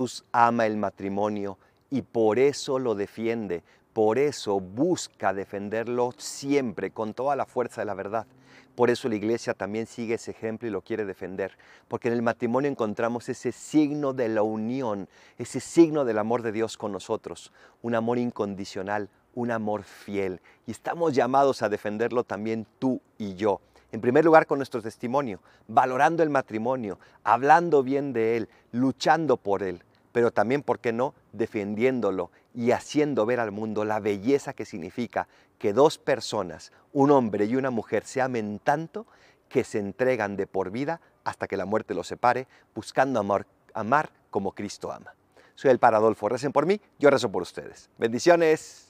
Jesús ama el matrimonio y por eso lo defiende, por eso busca defenderlo siempre con toda la fuerza de la verdad. Por eso la iglesia también sigue ese ejemplo y lo quiere defender, porque en el matrimonio encontramos ese signo de la unión, ese signo del amor de Dios con nosotros, un amor incondicional, un amor fiel. Y estamos llamados a defenderlo también tú y yo. En primer lugar con nuestro testimonio, valorando el matrimonio, hablando bien de él, luchando por él, pero también, ¿por qué no?, defendiéndolo y haciendo ver al mundo la belleza que significa que dos personas, un hombre y una mujer, se amen tanto que se entregan de por vida hasta que la muerte los separe, buscando amar, amar como Cristo ama. Soy el Paradolfo, recen por mí, yo rezo por ustedes. Bendiciones.